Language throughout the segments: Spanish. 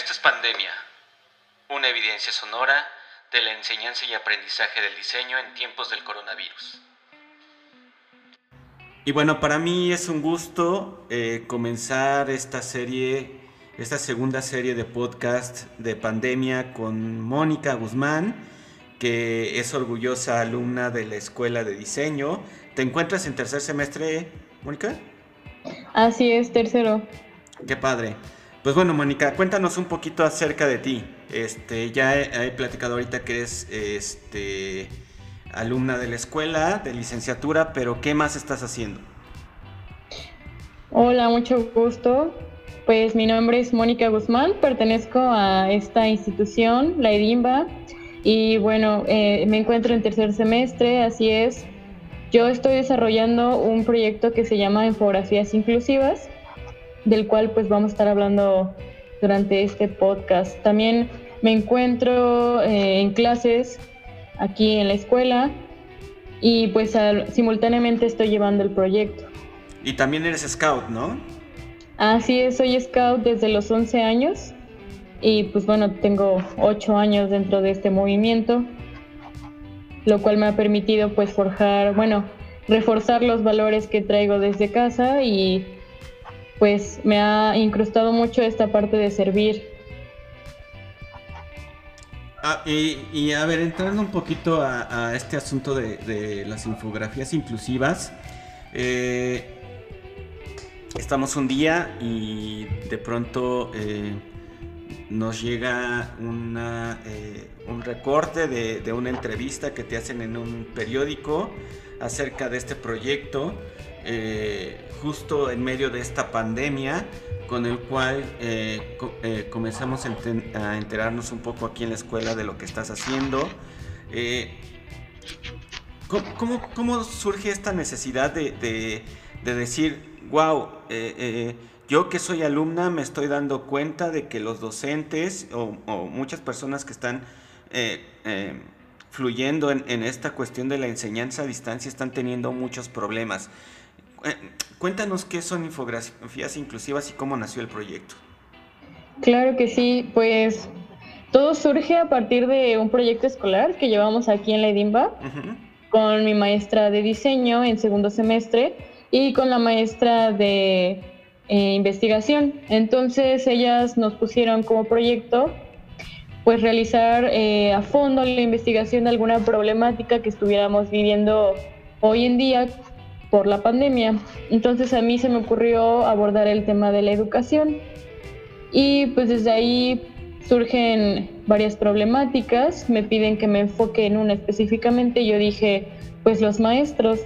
Esto es Pandemia, una evidencia sonora de la enseñanza y aprendizaje del diseño en tiempos del coronavirus. Y bueno, para mí es un gusto eh, comenzar esta serie, esta segunda serie de podcast de Pandemia con Mónica Guzmán, que es orgullosa alumna de la Escuela de Diseño. ¿Te encuentras en tercer semestre, Mónica? Así es, tercero. Qué padre. Pues bueno, Mónica, cuéntanos un poquito acerca de ti. Este, ya he, platicado ahorita que eres este, alumna de la escuela, de licenciatura, pero ¿qué más estás haciendo? Hola, mucho gusto. Pues mi nombre es Mónica Guzmán, pertenezco a esta institución, la EDIMBA, y bueno, eh, me encuentro en tercer semestre, así es. Yo estoy desarrollando un proyecto que se llama Infografías Inclusivas del cual pues vamos a estar hablando durante este podcast. También me encuentro eh, en clases aquí en la escuela y pues simultáneamente estoy llevando el proyecto. Y también eres scout, ¿no? Así es, soy scout desde los 11 años y pues bueno, tengo 8 años dentro de este movimiento, lo cual me ha permitido pues forjar, bueno, reforzar los valores que traigo desde casa y pues me ha incrustado mucho esta parte de servir. Ah, y, a ver, entrando un poquito a, este asunto de, las infografías inclusivas, eh, estamos un día y de pronto eh, nos llega eh, un recorte de, una entrevista que te hacen en un periódico acerca de este proyecto eh, justo en medio de esta pandemia con el cual eh, eh, comenzamos a, enterarnos un poco aquí en la escuela de lo que estás haciendo. ¿cómo, surge esta necesidad de, decir, wow, yo que soy alumna me estoy dando cuenta de que los docentes o, muchas personas que están fluyendo en, en, esta cuestión de la enseñanza a distancia están teniendo muchos problemas. Eh, cuéntanos qué son infografías inclusivas y cómo nació el proyecto. Claro que sí, pues todo surge a partir de un proyecto escolar que llevamos aquí en la Edimba con mi maestra de diseño en segundo semestre y con la maestra de eh, investigación. Entonces ellas nos pusieron como proyecto pues realizar eh, a fondo la investigación de alguna problemática que estuviéramos viviendo hoy en día por la pandemia. Entonces a mí se me ocurrió abordar el tema de la educación y pues desde ahí surgen varias problemáticas, me piden que me enfoque en una específicamente, yo dije, pues los maestros.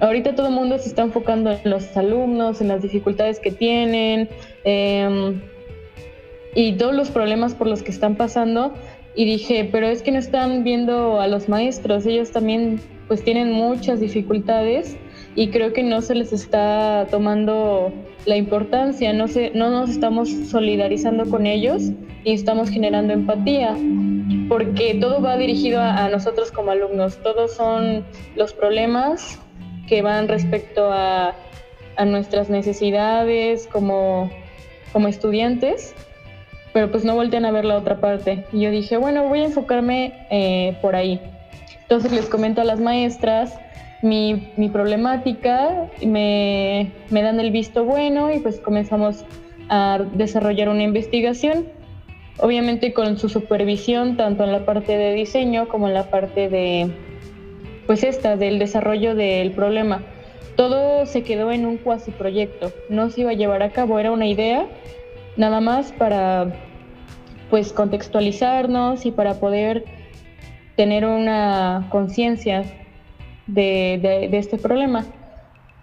Ahorita todo el mundo se está enfocando en los alumnos, en las dificultades que tienen em, y todos los problemas por los que están pasando. Y dije, pero es que no están viendo a los maestros, ellos también pues tienen muchas dificultades y creo que no se les está tomando la importancia, no, se, no nos estamos solidarizando con ellos y estamos generando empatía, porque todo va dirigido a, nosotros como alumnos, todos son los problemas que van respecto a, a nuestras necesidades como, como estudiantes, pero pues no voltean a ver la otra parte. Y yo dije, bueno, voy a enfocarme eh, por ahí. Entonces les comento a las maestras mi, mi problemática, me, me dan el visto bueno y pues comenzamos a desarrollar una investigación, obviamente con su supervisión tanto en la parte de diseño como en la parte de, pues esta, del desarrollo del problema. Todo se quedó en un cuasi proyecto, no se iba a llevar a cabo, era una idea nada más para pues contextualizarnos y para poder tener una conciencia de, este problema.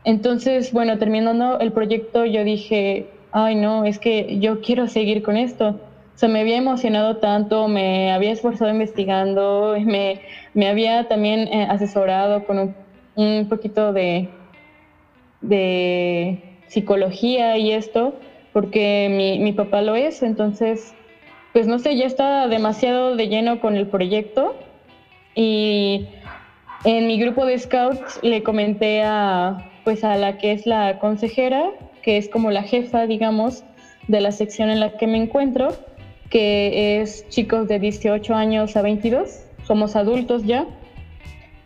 Entonces, bueno, terminando el proyecto, yo dije, ay no, es que yo quiero seguir con esto. O sea, me había emocionado tanto, me había esforzado investigando, me, me había también eh, asesorado con un, un poquito de, de psicología y esto, porque mi, mi papá lo es, entonces, pues no sé, ya estaba demasiado de lleno con el proyecto y en mi grupo de scouts le comenté a, pues a la que es la consejera, que es como la jefa, digamos, de la sección en la que me encuentro, que es chicos de 18 años a 22, somos adultos ya.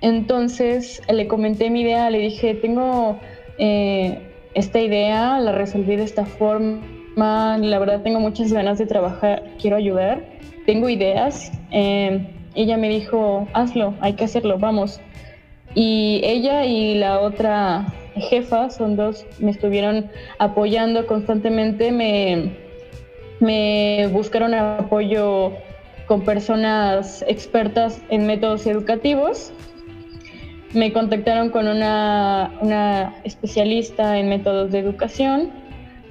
Entonces le comenté mi idea, le dije, tengo eh, esta idea, la resolví de esta forma, la verdad tengo muchas ganas de trabajar, quiero ayudar, tengo ideas. Eh, ella me dijo, hazlo, hay que hacerlo, vamos. Y ella y la otra jefa, son dos, me estuvieron apoyando constantemente, me me buscaron apoyo con personas expertas en métodos educativos. Me contactaron con una, una especialista en métodos de educación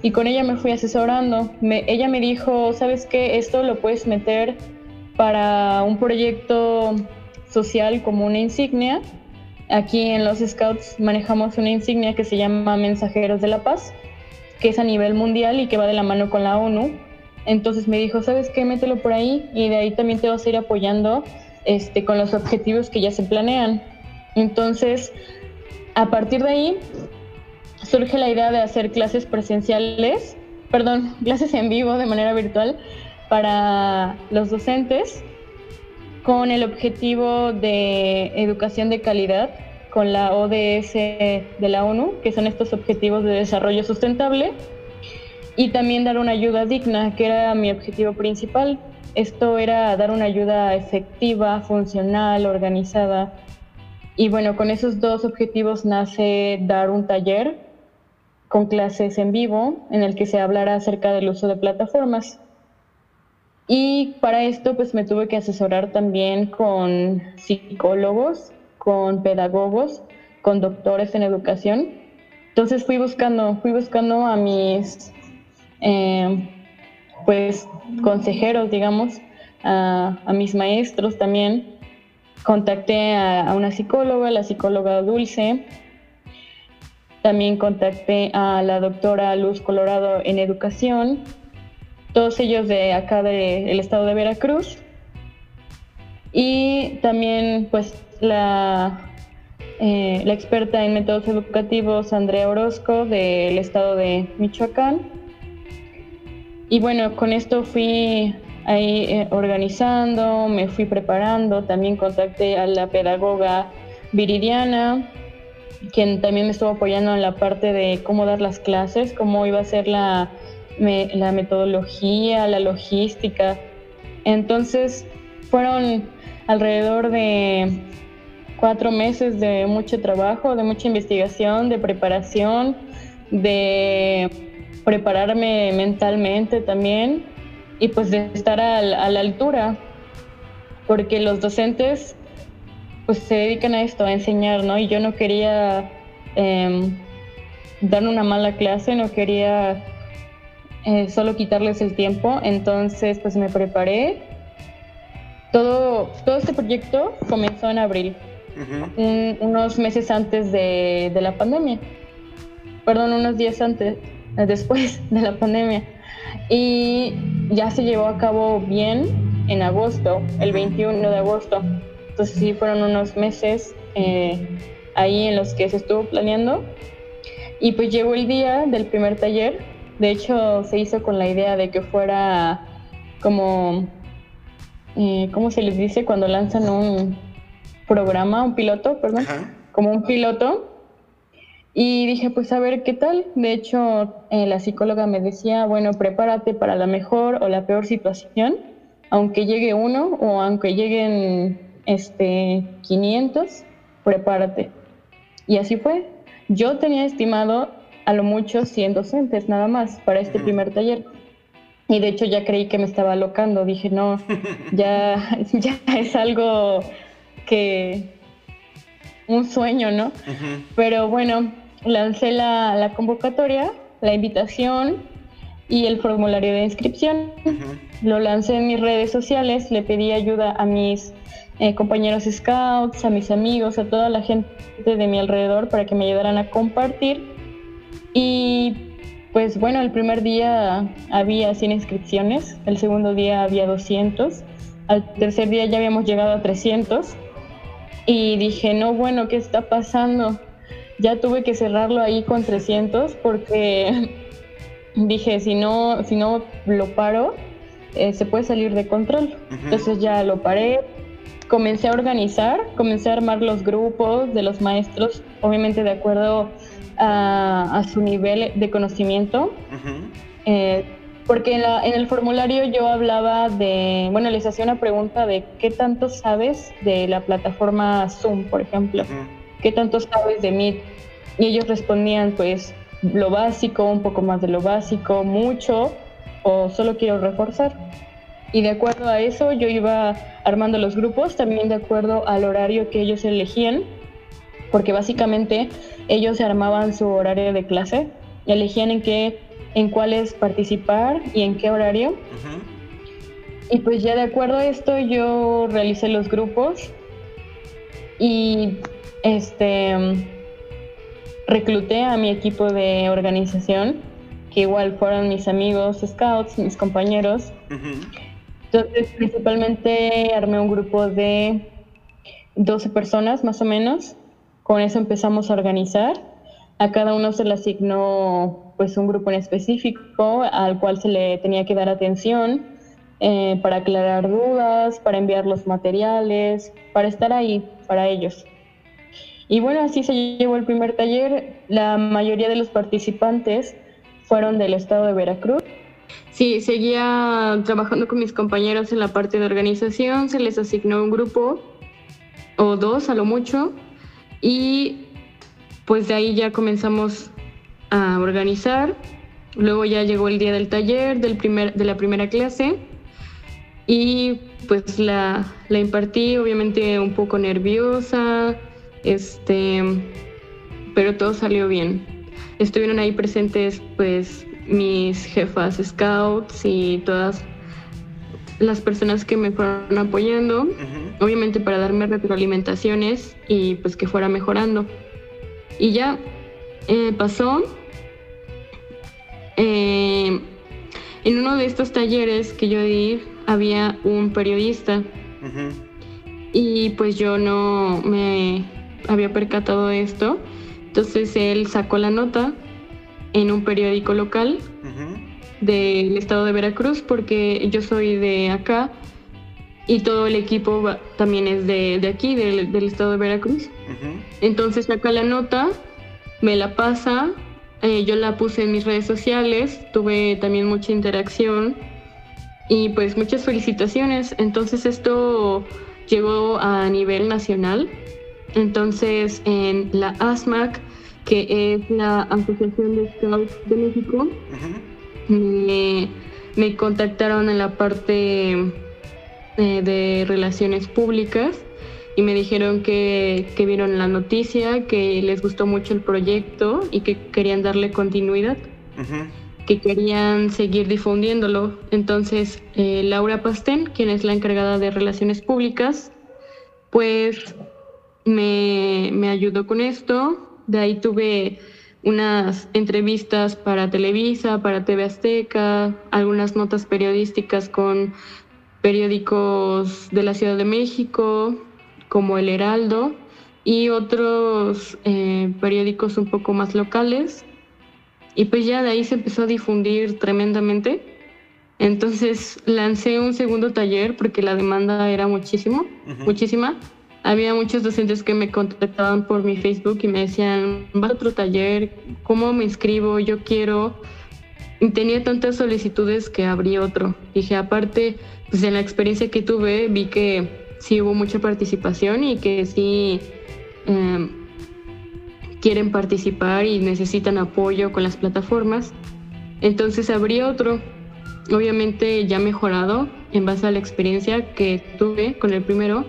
y con ella me fui asesorando. ella me dijo, ¿sabes qué? Esto lo puedes meter para un proyecto social como una insignia. Aquí en los Scouts manejamos una insignia que se llama Mensajeros de la Paz, que es a nivel mundial y que va de la mano con la ONU entonces me dijo, ¿sabes qué? Mételo por ahí y de ahí también te vas a ir apoyando este, con los objetivos que ya se planean. Entonces, a partir de ahí surge la idea de hacer clases presenciales, perdón, clases en vivo de manera virtual para los docentes con el objetivo de educación de calidad con la ODS de la ONU, que son estos objetivos de desarrollo sustentable y también dar una ayuda digna, que era mi objetivo principal. Esto era dar una ayuda efectiva, funcional, organizada. Y bueno, con esos dos objetivos nace dar un taller con clases en vivo en el que se hablará acerca del uso de plataformas. Y para esto pues me tuve que asesorar también con psicólogos, con pedagogos, con doctores en educación. Entonces fui buscando, fui buscando a mis eh, pues consejeros, digamos, a, mis maestros también. Contacté a, una psicóloga, la psicóloga Dulce. También contacté a la doctora Luz Colorado en educación. Todos ellos de acá del estado de Veracruz. Y también pues la, eh, la experta en métodos educativos Andrea Orozco del estado de Michoacán y bueno, con esto fui ahí eh, organizando, me fui preparando, también contacté a la pedagoga Viridiana, quien también me estuvo apoyando en la parte de cómo dar las clases, cómo iba a ser la, la metodología, la logística. Entonces fueron alrededor de cuatro meses de mucho trabajo, de mucha investigación, de preparación, de prepararme mentalmente también y pues de estar a, la altura, porque los docentes pues se dedican a esto, a enseñar, ¿no? Y yo no quería em, dar una mala clase, no quería eh, solo quitarles el tiempo, entonces pues me preparé. Todo, todo este proyecto comenzó en abril, unos meses antes de, de la pandemia, perdón, unos días antes después de la pandemia. Y ya se llevó a cabo bien en agosto, el 21 de agosto. Entonces sí fueron unos meses eh, ahí en los que se estuvo planeando. Y pues llegó el día del primer taller. De hecho, se hizo con la idea de que fuera como, eh, ¿cómo se les dice cuando lanzan un programa, un piloto, perdón? Como un piloto y dije, pues a ver qué tal. De hecho, eh, la psicóloga me decía, bueno, prepárate para la mejor o la peor situación, aunque llegue uno o aunque lleguen este, 500, prepárate. Y así fue. Yo tenía estimado a lo mucho 100 docentes nada más para este primer taller. Y de hecho ya creí que me estaba locando. Dije, no, ya, ya es algo que... un sueño, ¿no? Pero bueno, lancé la, convocatoria, la invitación y el formulario de inscripción. Lo lancé en mis redes sociales, le pedí ayuda a mis eh, compañeros scouts, a mis amigos, a toda la gente de mi alrededor para que me ayudaran a compartir. Y pues bueno, el primer día había 100 inscripciones, el segundo día había 200, al tercer día ya habíamos llegado a 300 y dije, no, bueno, ¿qué está pasando? ya tuve que cerrarlo ahí con 300 porque dije, si no, si no lo paro, eh, se puede salir de control. Entonces ya lo paré, comencé a organizar, comencé a armar los grupos de los maestros, obviamente de acuerdo a, su nivel de conocimiento. Eh, porque en, en, el formulario yo hablaba de, bueno, les hacía una pregunta de qué tanto sabes de la plataforma Zoom, por ejemplo, qué tanto sabes de Meet. Y ellos respondían, pues, lo básico, un poco más de lo básico, mucho, o solo quiero reforzar. Y de acuerdo a eso yo iba armando los grupos, también de acuerdo al horario que ellos elegían, porque básicamente ellos se armaban su horario de clase, elegían en qué en cuáles participar y en qué horario. Y pues ya de acuerdo a esto yo realicé los grupos y este recluté a mi equipo de organización, que igual fueron mis amigos scouts, mis compañeros. Entonces principalmente armé un grupo de 12 personas más o menos. Con eso empezamos a organizar. A cada uno se le asignó pues un grupo en específico al cual se le tenía que dar atención eh, para aclarar dudas, para enviar los materiales, para estar ahí para ellos. Y bueno, así se llevó el primer taller. La mayoría de los participantes fueron del estado de Veracruz. Sí, seguía trabajando con mis compañeros en la parte de organización, se les asignó un grupo o dos a lo mucho y pues de ahí ya comenzamos a organizar. Luego ya llegó el día del taller, del primer, de la primera clase y pues la, la impartí obviamente un poco nerviosa, este, pero todo salió bien. Estuvieron ahí presentes pues mis jefas scouts y todas las personas que me fueron apoyando, obviamente para darme retroalimentaciones y pues que fuera mejorando. Y ya eh, pasó eh, en uno de estos talleres que yo di había un periodista. Y pues yo no me había percatado de esto. Entonces él sacó la nota en un periódico local del estado de Veracruz porque yo soy de acá y todo el equipo también es de, aquí, del, estado de Veracruz. Entonces saca la nota, me la pasa eh, yo la puse en mis redes sociales, tuve también mucha interacción y pues muchas felicitaciones. Entonces esto llegó a nivel nacional. Entonces en la ASMAC, que es la Asociación de Scouts de México, me, me, contactaron en la parte eh, de relaciones públicas y me dijeron que, vieron la noticia, que les gustó mucho el proyecto y que querían darle continuidad, que querían seguir difundiéndolo. Entonces, eh, Laura Pastén, quien es la encargada de relaciones públicas, pues me, me ayudó con esto. De ahí tuve unas entrevistas para Televisa, para TV Azteca, algunas notas periodísticas con periódicos de la Ciudad de México, como El Heraldo y otros eh, periódicos un poco más locales. Y pues ya de ahí se empezó a difundir tremendamente. Entonces lancé un segundo taller porque la demanda era muchísimo, muchísima. Había muchos docentes que me contactaban por mi Facebook y me decían, va a otro taller, ¿cómo me inscribo? Yo quiero. Tenía tantas solicitudes que abrí otro. Dije, aparte, pues en la experiencia que tuve, vi que sí hubo mucha participación y que sí em, quieren participar y necesitan apoyo con las plataformas. Entonces abrí otro, obviamente ya mejorado en base a la experiencia que tuve con el primero.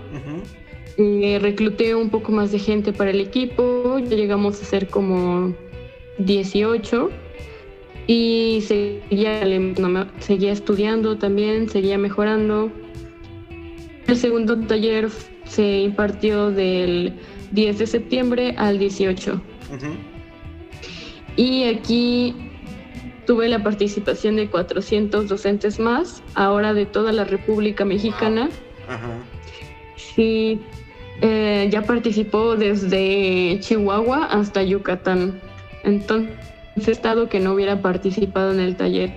Eh, recluté un poco más de gente para el equipo, ya llegamos a ser como 18 y seguía, seguía estudiando también, seguía mejorando. El segundo taller se impartió del 10 de septiembre al 18. Y aquí tuve la participación de 400 docentes más, ahora de toda la República Mexicana. Sí, eh, ya participó desde Chihuahua hasta Yucatán. Entonces, estado que no hubiera participado en el taller.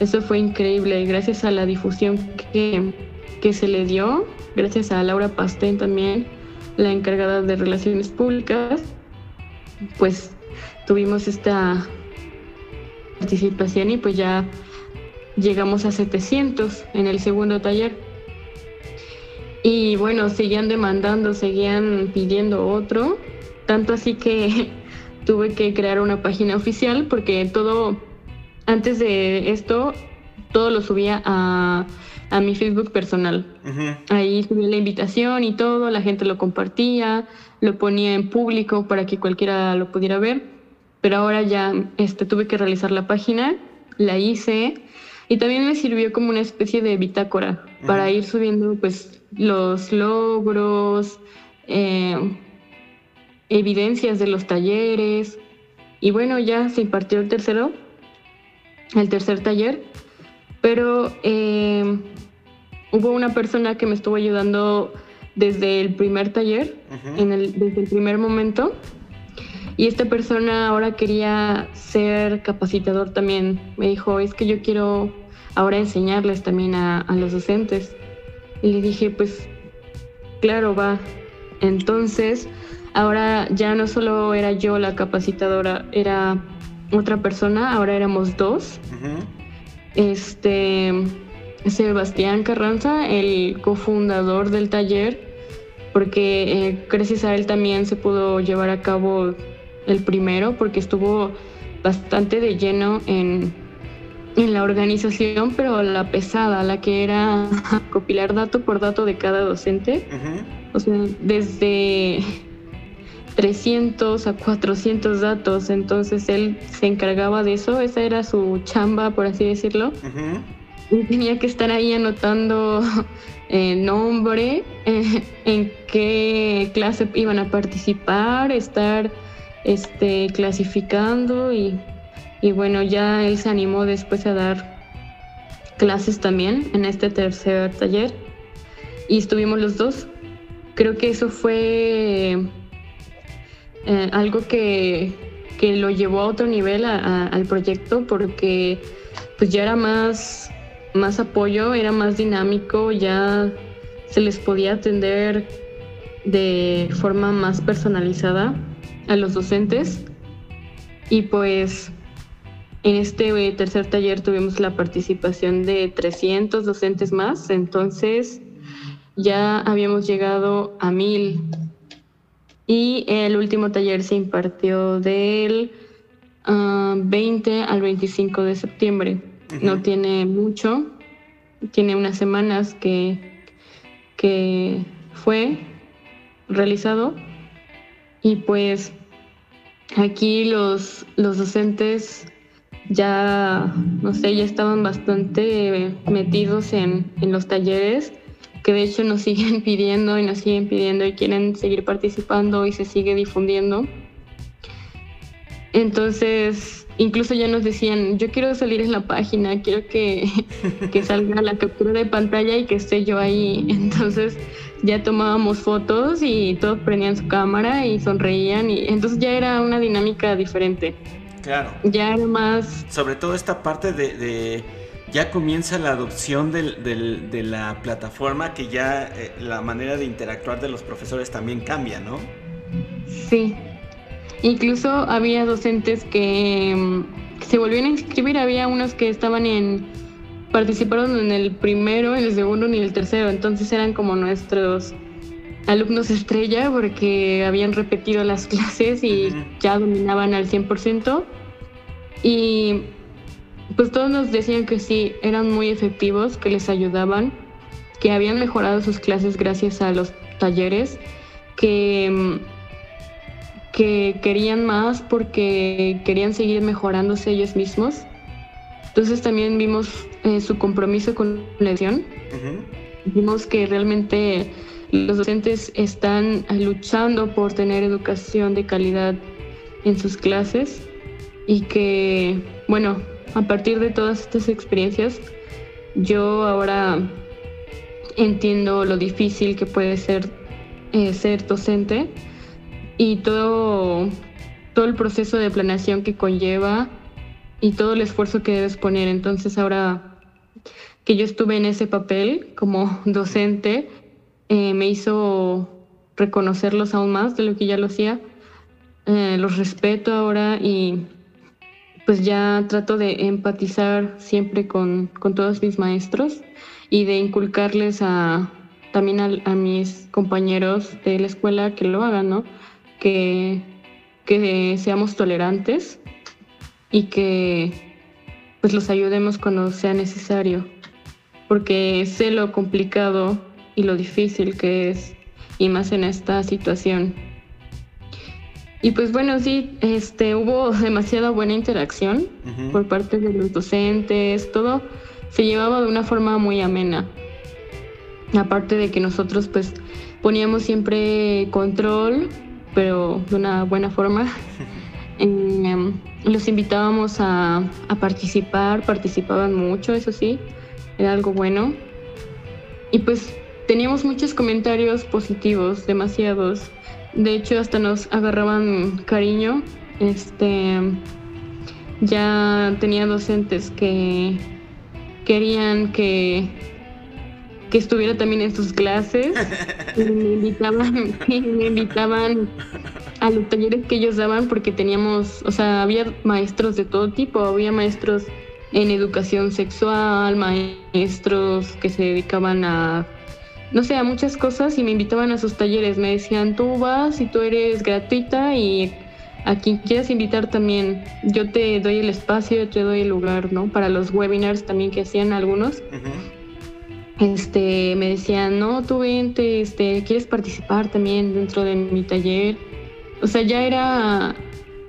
Eso fue increíble, gracias a la difusión que, que se le dio, gracias a Laura Pastén también, la encargada de relaciones públicas, pues tuvimos esta participación y pues ya llegamos a 700 en el segundo taller. Y bueno, seguían demandando, seguían pidiendo otro, tanto así que tuve que crear una página oficial porque todo, antes de esto, todo lo subía a, a mi Facebook personal. Ahí subí la invitación y todo, la gente lo compartía, lo ponía en público para que cualquiera lo pudiera ver. Pero ahora ya este, tuve que realizar la página, la hice y también me sirvió como una especie de bitácora para ir subiendo pues los logros, eh, evidencias de los talleres. Y bueno, ya se impartió el tercero, el tercer taller, pero eh, hubo una persona que me estuvo ayudando desde el primer taller, en el, desde el primer momento. Y esta persona ahora quería ser capacitador también. Me dijo, es que yo quiero ahora enseñarles también a, a los docentes. Y le dije, pues, claro, va. Entonces, ahora ya no solo era yo la capacitadora, era otra persona, ahora éramos dos. Este, Sebastián Carranza, el cofundador del taller, porque eh, gracias a él también se pudo llevar a cabo el primero, porque estuvo bastante de lleno en en la organización, pero la pesada, la que era copilar dato por dato de cada docente. O sea, desde 300 a 400 datos, entonces él se encargaba de eso, esa era su chamba, por así decirlo. Y tenía que estar ahí anotando eh, nombre, eh, en qué clase iban a participar, estar este, clasificando y y bueno, ya él se animó después a dar clases también en este tercer taller y estuvimos los dos. Creo que eso fue eh, algo que, que, lo llevó a otro nivel al proyecto porque pues ya era más, más apoyo, era más dinámico, ya se les podía atender de forma más personalizada a los docentes y pues en este eh, tercer taller tuvimos la participación de 300 docentes más, entonces ya habíamos llegado a 1000. Y el último taller se impartió del 20 ah, al 25 de septiembre. No tiene mucho, tiene unas semanas que, que fue realizado. Y pues aquí los, los docentes ya, no sé, ya estaban bastante metidos en, los talleres, que de hecho nos siguen pidiendo y nos siguen pidiendo y quieren seguir participando y se sigue difundiendo. Entonces, incluso ya nos decían, yo quiero salir en la página, quiero que, que salga la captura de pantalla y que esté yo ahí. Entonces ya tomábamos fotos y todos prendían su cámara y sonreían y entonces ya era una dinámica diferente. Claro. Ya era más... Sobre todo esta parte de... ya comienza la adopción de la plataforma, que ya eh, la manera de interactuar de los profesores también cambia, ¿no? Sí. Incluso había docentes que, mm, se volvían a inscribir, había unos que estaban en participaron en el primero, en el segundo ni el tercero, entonces eran como nuestros alumnos estrella porque habían repetido las clases y ya dominaban al 100%. Y pues todos nos decían que sí, eran muy efectivos, que les ayudaban, que habían mejorado sus clases gracias a los talleres, que, que querían más porque querían seguir mejorándose ellos mismos. Entonces también vimos eh, su compromiso con la lección. Vimos que realmente los docentes están luchando por tener educación de calidad en sus clases y que, bueno, a partir de todas estas experiencias, yo ahora entiendo lo difícil que puede ser eh, ser docente y todo, todo el proceso de planeación que conlleva y todo el esfuerzo que debes poner. Entonces ahora que yo estuve en ese papel como docente, eh, me hizo reconocerlos aún más de lo que ya lo hacía. Eh, los respeto ahora y pues ya trato de empatizar siempre con, con todos mis maestros y de inculcarles a, también a, mis compañeros de la escuela que lo hagan, ¿no? Que, que seamos tolerantes y que pues los ayudemos cuando sea necesario, porque sé lo complicado y lo difícil que es, y más en esta situación. Y pues bueno, sí, este, hubo demasiada buena interacción por parte de los docentes, todo se llevaba de una forma muy amena. Aparte de que nosotros pues poníamos siempre control, pero de una buena forma. Em, los invitábamos a, participar, participaban mucho, eso sí, era algo bueno. Y pues teníamos muchos comentarios positivos, demasiados. De hecho, hasta nos agarraban cariño. Este, ya tenía docentes que querían que, que estuviera también en sus clases. Y me invitaban, me invitaban a los talleres que ellos daban porque teníamos, o sea, había maestros de todo tipo, había maestros en educación sexual, maestros que se dedicaban a, no sé, a muchas cosas y me invitaban a sus talleres. Me decían, tú vas y tú eres gratuita y a quien quieras invitar también, yo te doy el espacio, yo te doy el lugar, ¿no? Para los webinars también que hacían algunos. Este, me decían, no, tú vente, este, ¿quieres participar también dentro de mi taller? O sea, ya era,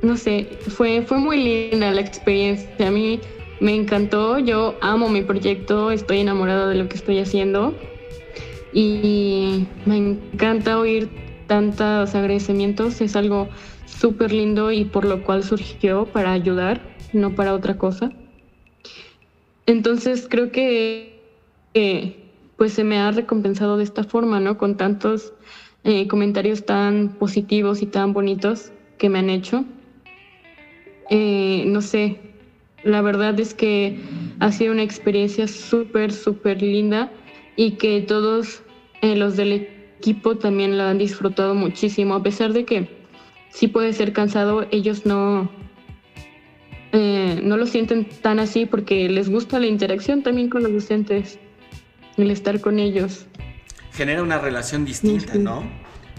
no sé, fue, fue muy linda la experiencia. A mí me encantó, yo amo mi proyecto, estoy enamorada de lo que estoy haciendo y me encanta oír tantos agradecimientos, es algo súper lindo y por lo cual surgió para ayudar, no para otra cosa. Entonces creo que pues se me ha recompensado de esta forma, ¿no? Con tantos eh, comentarios tan positivos y tan bonitos que me han hecho. Eh, no sé, la verdad es que ha sido una experiencia súper, súper linda y que todos eh, los del equipo también la han disfrutado muchísimo, a pesar de que sí puede ser cansado, ellos no, eh, no lo sienten tan así porque les gusta la interacción también con los docentes, el estar con ellos. Genera una relación distinta, ¿no?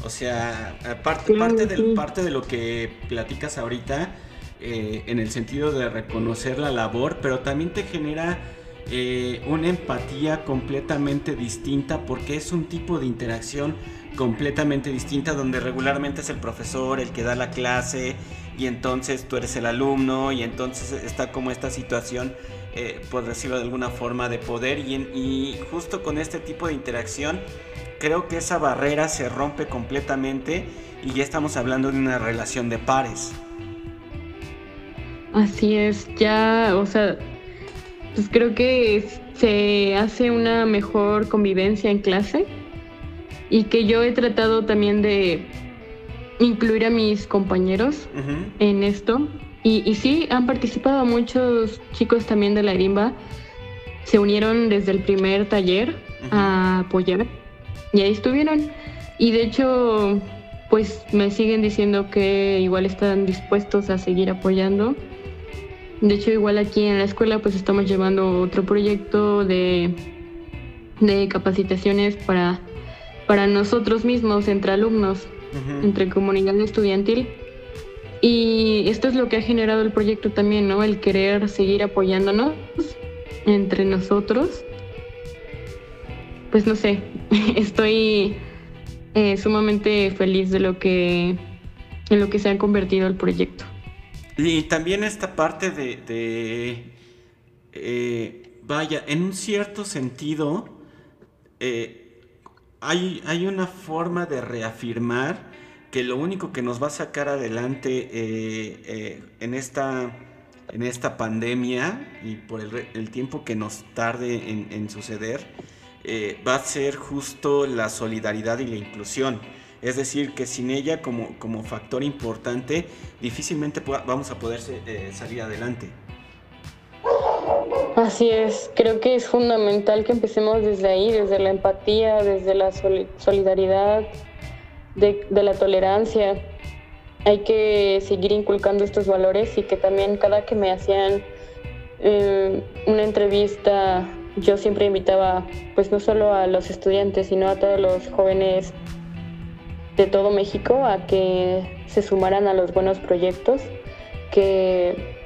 O sea, parte, parte, de, parte de lo que platicas ahorita, eh, en el sentido de reconocer la labor, pero también te genera eh, una empatía completamente distinta porque es un tipo de interacción completamente distinta donde regularmente es el profesor el que da la clase y entonces tú eres el alumno y entonces está como esta situación, eh, por decirlo de alguna forma, de poder y, y justo con este tipo de interacción creo que esa barrera se rompe completamente y ya estamos hablando de una relación de pares. Así es, ya, o sea, pues creo que se hace una mejor convivencia en clase y que yo he tratado también de incluir a mis compañeros en esto. Y, y, sí, han participado muchos chicos también de la Erimba. Se unieron desde el primer taller a apoyar y ahí estuvieron. Y de hecho, pues me siguen diciendo que igual están dispuestos a seguir apoyando. De hecho, igual aquí en la escuela pues estamos llevando otro proyecto de, de capacitaciones para para nosotros mismos, entre alumnos, entre comunidad estudiantil. Y esto es lo que ha generado el proyecto también, ¿no? El querer seguir apoyándonos entre nosotros. Pues no sé, estoy eh, sumamente feliz de lo que en lo que se ha convertido el proyecto. Y también esta parte de, eh, vaya, en un cierto sentido, eh, hay, una forma de reafirmar que lo único que nos va a sacar adelante eh, eh, en, esta, en esta pandemia y por el, tiempo que nos tarde en, suceder, eh, va a ser justo la solidaridad y la inclusión. Es decir, que sin ella como, como factor importante, difícilmente vamos a poder salir adelante. Así es, creo que es fundamental que empecemos desde ahí, desde la empatía, desde la solidaridad, de, la tolerancia. Hay que seguir inculcando estos valores y que también cada que me hacían eh, una entrevista, yo siempre invitaba, pues no solo a los estudiantes, sino a todos los jóvenes de todo México a que se sumaran a los buenos proyectos, que,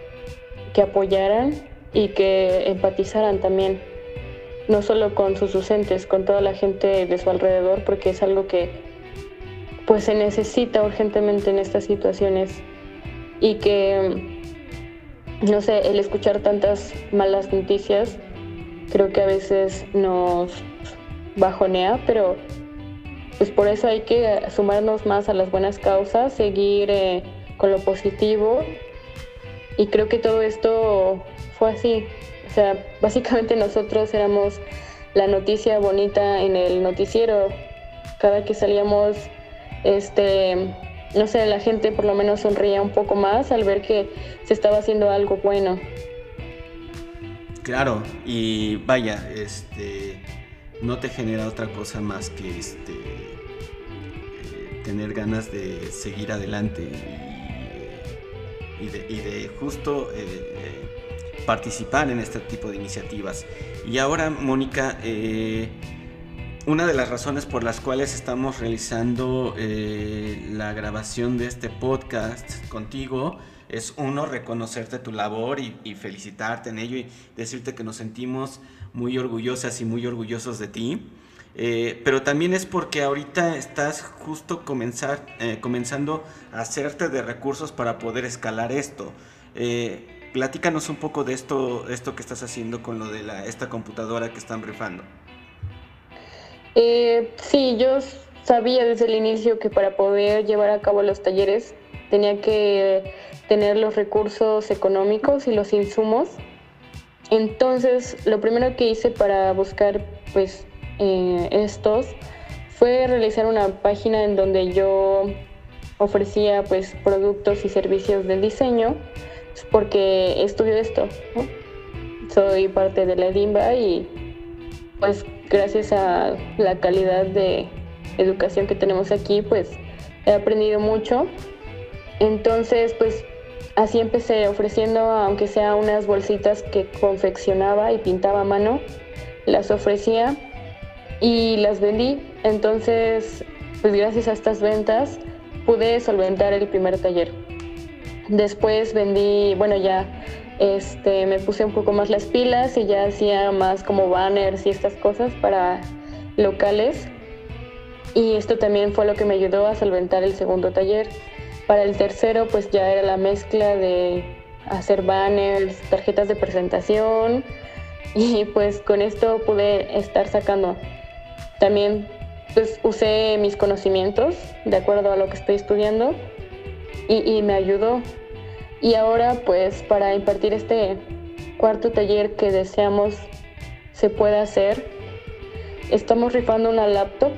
que apoyaran y que empatizaran también, no solo con sus docentes, con toda la gente de su alrededor, porque es algo que pues se necesita urgentemente en estas situaciones. Y que, no sé, el escuchar tantas malas noticias creo que a veces nos bajonea, pero pues por eso hay que sumarnos más a las buenas causas, seguir eh, con lo positivo y creo que todo esto fue así. O sea, básicamente nosotros éramos la noticia bonita en el noticiero. Cada que salíamos, este, no sé, la gente por lo menos sonreía un poco más al ver que se estaba haciendo algo bueno. Claro, y vaya, este, no te genera otra cosa más que este, tener ganas de seguir adelante y, de, justo eh, participar en este tipo de iniciativas. Y ahora, Mónica, eh, una de las razones por las cuales estamos realizando eh, la grabación de este podcast contigo es uno, reconocerte tu labor y, felicitarte en ello y decirte que nos sentimos muy orgullosas y muy orgullosos de ti. Eh, pero también es porque ahorita estás justo comenzar, comenzando a hacerte de recursos para poder escalar esto. Platícanos un poco de esto, esto que estás haciendo con lo de la, esta computadora que están rifando. Eh, sí, yo sabía desde el inicio que para poder llevar a cabo los talleres tenía que tener los recursos económicos y los insumos. Entonces, lo primero que hice para buscar pues eh, estos fue realizar una página en donde yo ofrecía pues productos y servicios de diseño porque estudio esto. Soy parte de la DIMBA y pues gracias a la calidad de educación que tenemos aquí, pues he aprendido mucho. Entonces, pues así empecé ofreciendo, aunque sea unas bolsitas que confeccionaba y pintaba a mano, las ofrecía y las vendí. Entonces, pues gracias a estas ventas pude solventar el primer taller. Después vendí, bueno, ya este, me puse un poco más las pilas y ya hacía más como banners y estas cosas para locales. Y esto también fue lo que me ayudó a solventar el segundo taller. Para el tercero, pues ya era la mezcla de hacer banners, tarjetas de presentación y pues con esto pude estar sacando. También pues usé mis conocimientos de acuerdo a lo que estoy estudiando y, me ayudó. Y ahora pues para impartir este cuarto taller que deseamos se pueda hacer, estamos rifando una laptop,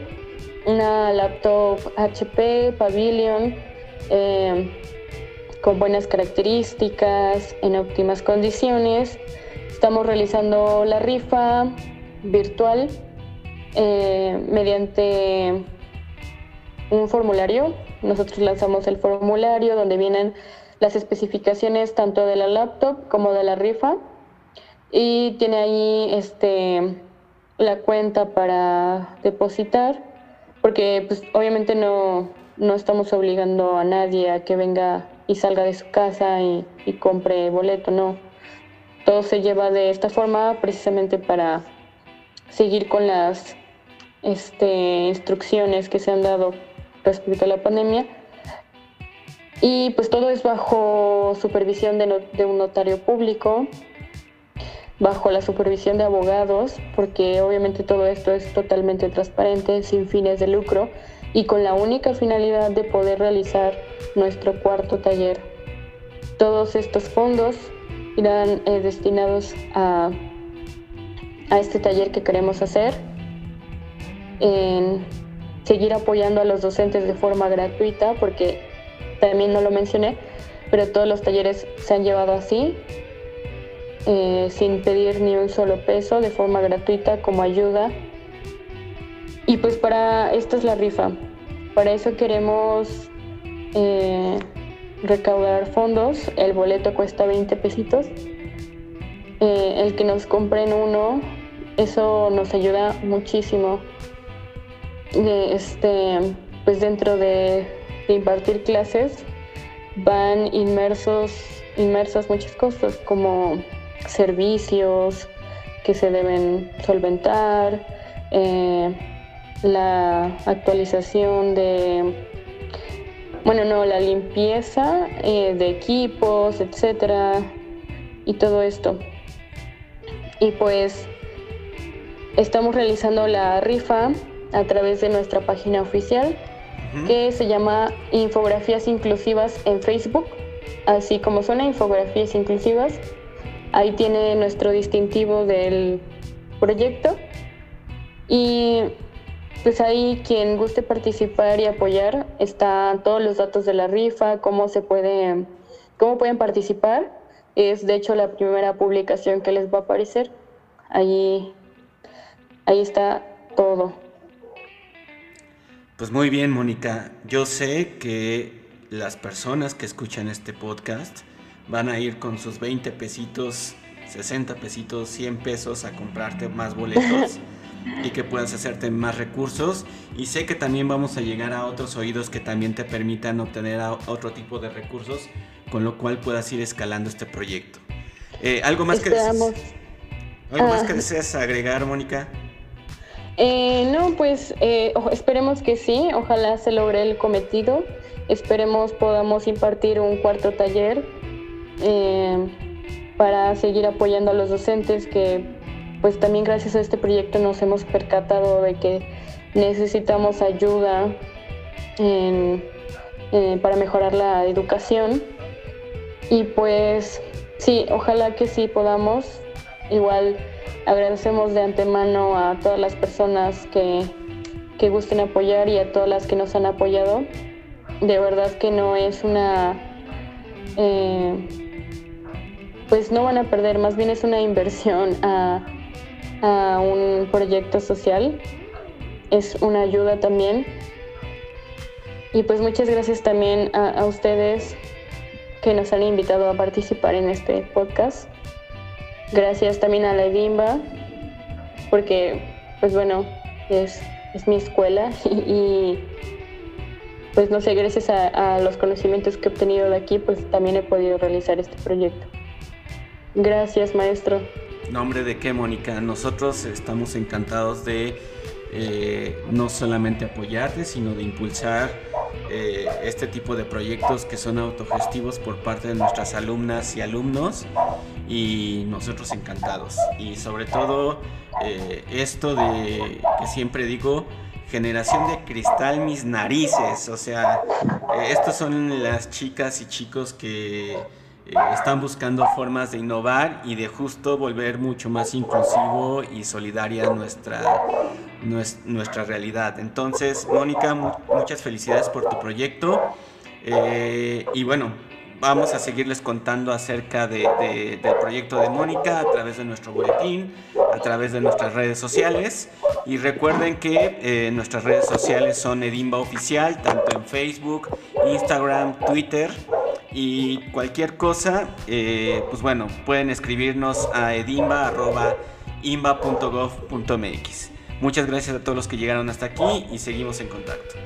una laptop HP Pavilion eh, con buenas características, en óptimas condiciones. Estamos realizando la rifa virtual eh, mediante un formulario nosotros lanzamos el formulario donde vienen las especificaciones tanto de la laptop como de la rifa y tiene ahí este la cuenta para depositar porque pues obviamente no, no estamos obligando a nadie a que venga y salga de su casa y, y compre boleto, no. Todo se lleva de esta forma precisamente para seguir con las este, instrucciones que se han dado respecto a la pandemia. Y pues todo es bajo supervisión de, de un notario público, bajo la supervisión de abogados, porque obviamente todo esto es totalmente transparente, sin fines de lucro y con la única finalidad de poder realizar nuestro cuarto taller. Todos estos fondos irán eh, destinados a, a este taller que queremos hacer. En, seguir apoyando a los docentes de forma gratuita, porque también no lo mencioné, pero todos los talleres se han llevado así. eh, sin pedir ni un solo peso, de forma gratuita como ayuda. Y pues para esto es la rifa. Para eso queremos eh, recaudar fondos. El boleto cuesta 20 pesitos. Eh, el que nos compren uno, eso nos ayuda muchísimo. Este, pues dentro de, impartir clases van inmersos, inmersas muchas cosas como servicios que se deben solventar, eh, la actualización de, bueno, no, la limpieza eh, de equipos, etcétera, y todo esto. Y pues estamos realizando la rifa a través de nuestra página oficial que se llama Infografías Inclusivas en Facebook, así como son Infografías Inclusivas. Ahí tiene nuestro distintivo del proyecto y pues ahí quien guste participar y apoyar están todos los datos de la rifa, cómo se puede, cómo pueden participar. Es de hecho la primera publicación que les va a aparecer. Ahí, ahí está todo. Pues muy bien, Mónica. Yo sé que las personas que escuchan este podcast van a ir con sus 20 pesitos, 60 pesitos, 100 pesos a comprarte más boletos y que puedas hacerte más recursos. Y sé que también vamos a llegar a otros oídos que también te permitan obtener otro tipo de recursos, con lo cual puedas ir escalando este proyecto. Eh, ¿Algo más que desees, ¿Algo más que ah. deseas agregar, Mónica? Eh, no, pues eh, esperemos que sí, ojalá se logre el cometido, esperemos podamos impartir un cuarto taller eh, para seguir apoyando a los docentes que pues también gracias a este proyecto nos hemos percatado de que necesitamos ayuda para mejorar la educación. Y pues sí, ojalá que sí podamos. Igual Agradecemos de antemano a todas las personas que, gusten apoyar y a todas las que nos han apoyado. De verdad que no es una... Eh, pues no van a perder, más bien es una inversión a, un proyecto social. Es una ayuda también. Y pues muchas gracias también a, a ustedes que nos han invitado a participar en este podcast. Gracias también a la EDIMBA, porque, pues bueno, es, mi escuela y, pues no sé, gracias a, los conocimientos que he obtenido de aquí, pues también he podido realizar este proyecto. Gracias, maestro. Nombre de qué, Mónica. Nosotros estamos encantados de eh, no solamente apoyarte, sino de impulsar eh, este tipo de proyectos que son autogestivos por parte de nuestras alumnas y alumnos y nosotros encantados. Y sobre todo eh, esto de que siempre digo, generación de cristal mis narices, o sea, eh, estos son las chicas y chicos que están buscando formas de innovar y de justo volver mucho más inclusivo y solidaria nuestra, nuestra realidad. Entonces, Mónica, muchas felicidades por tu proyecto. y bueno, vamos a seguirles contando acerca del proyecto de Mónica a través de nuestro boletín, a través de nuestras redes sociales. Y recuerden que eh, nuestras redes sociales son Edimba Oficial, tanto en Facebook, Instagram, Twitter. Y cualquier cosa, eh, pues bueno, pueden escribirnos a edimba.imba.gov.mx. Muchas gracias a todos los que llegaron hasta aquí y seguimos en contacto.